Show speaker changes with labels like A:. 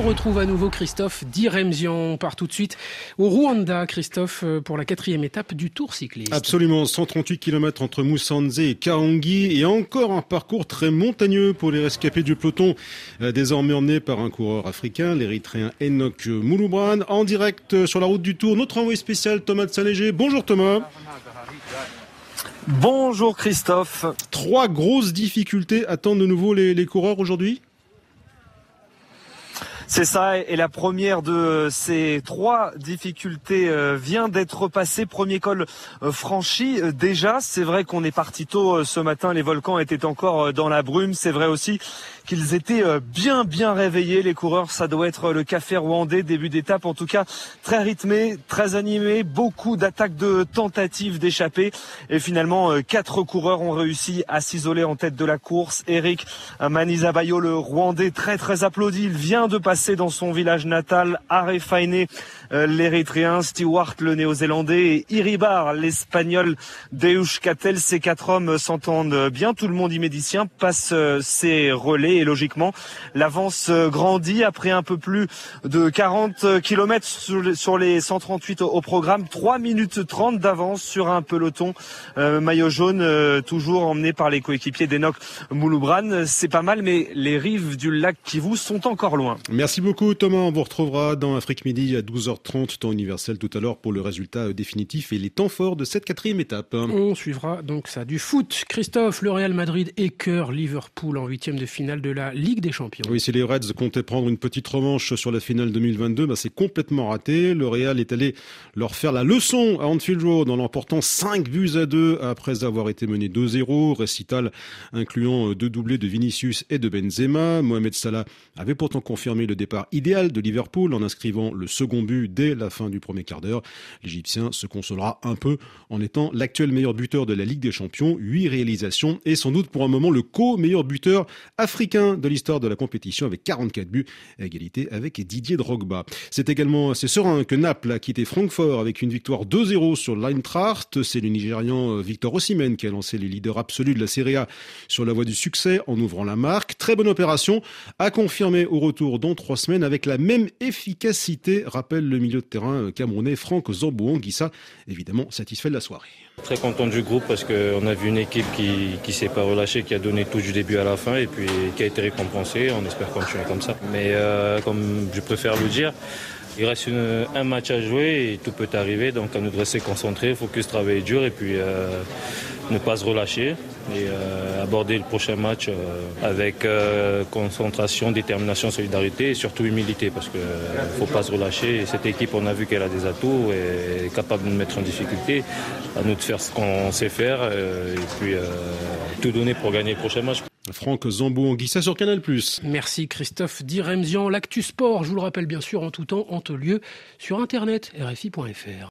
A: on retrouve à nouveau Christophe Diremzian. On part tout de suite au Rwanda, Christophe, euh, pour la quatrième étape du Tour cycliste.
B: Absolument, 138 km entre Moussanze et Kaongi et encore un parcours très montagneux pour les rescapés du peloton, euh, désormais emmené par un coureur africain, l'érythréen Enoch Mouloubran, en direct sur la route du Tour. Notre envoyé spécial Thomas de Saint-Léger. Bonjour Thomas.
C: Bonjour Christophe.
B: Trois grosses difficultés attendent de nouveau les, les coureurs aujourd'hui?
C: C'est ça, et la première de ces trois difficultés euh, vient d'être passée. Premier col euh, franchi euh, déjà. C'est vrai qu'on est parti tôt ce matin, les volcans étaient encore dans la brume. C'est vrai aussi qu'ils étaient bien bien réveillés. Les coureurs, ça doit être le café rwandais, début d'étape en tout cas, très rythmé, très animé, beaucoup d'attaques de tentatives d'échapper. Et finalement, quatre coureurs ont réussi à s'isoler en tête de la course. Eric Manizabayo, le rwandais, très très applaudi. Il vient de passer dans son village natal, Arefaine, euh, l'érythréen, Stewart, le néo-zélandais, et Iribar, l'espagnol, Deush Katel. Ces quatre hommes s'entendent bien. Tout le monde immédicien passe euh, ses relais et logiquement, l'avance euh, grandit après un peu plus de 40 km sur les 138 au programme. 3 minutes 30 d'avance sur un peloton maillot jaune, toujours emmené par les coéquipiers d'Enoch Mouloubran. C'est pas mal, mais les rives du lac Kivu sont encore loin.
B: Beaucoup Thomas. On vous retrouvera dans Afrique Midi à 12h30 temps universel tout à l'heure pour le résultat définitif et les temps forts de cette quatrième étape.
A: On suivra donc ça du foot. Christophe, le Real Madrid écœure Liverpool en huitième de finale de la Ligue des Champions.
B: Oui, si les Reds comptaient prendre une petite revanche sur la finale 2022, bah c'est complètement raté. Le Real est allé leur faire la leçon à Anfield Road en l'emportant 5 buts à 2 après avoir été mené 2-0. Récital incluant deux doublés de Vinicius et de Benzema. Mohamed Salah avait pourtant confirmé le départ idéal de Liverpool en inscrivant le second but dès la fin du premier quart d'heure. L'Égyptien se consolera un peu en étant l'actuel meilleur buteur de la Ligue des Champions, huit réalisations et sans doute pour un moment le co-meilleur buteur africain de l'histoire de la compétition avec 44 buts à égalité avec Didier Drogba. C'est également assez serein que Naples a quitté Francfort avec une victoire 2-0 sur l'Eintracht. C'est le Nigérian euh, Victor Osimhen qui a lancé les leaders absolus de la Serie A sur la voie du succès en ouvrant la marque. Très bonne opération, a confirmé au retour dans trois semaines avec la même efficacité, rappelle le milieu de terrain camerounais Franck Zambou-Anguissa, évidemment satisfait de la soirée.
D: Très content du groupe parce qu'on a vu une équipe qui ne s'est pas relâchée, qui a donné tout du début à la fin et puis qui a été récompensée. On espère continuer comme ça. Mais euh, comme je préfère le dire, il reste un match à jouer et tout peut arriver. Donc à nous de rester concentrés, focus, travailler dur et puis euh, ne pas se relâcher et euh, aborder le prochain match euh, avec euh, concentration, détermination, solidarité et surtout humilité parce qu'il ne faut pas se relâcher. cette équipe, on a vu qu'elle a des atouts et est capable de nous mettre en difficulté. À nous de faire ce qu'on sait faire et puis tout donner pour gagner le prochain match.
B: Franck Zambou Anguissa sur Canal+.
A: Merci Christophe Diremzian. L'actu sport, je vous le rappelle bien sûr en tout temps, en tout lieu sur internet rfi.fr.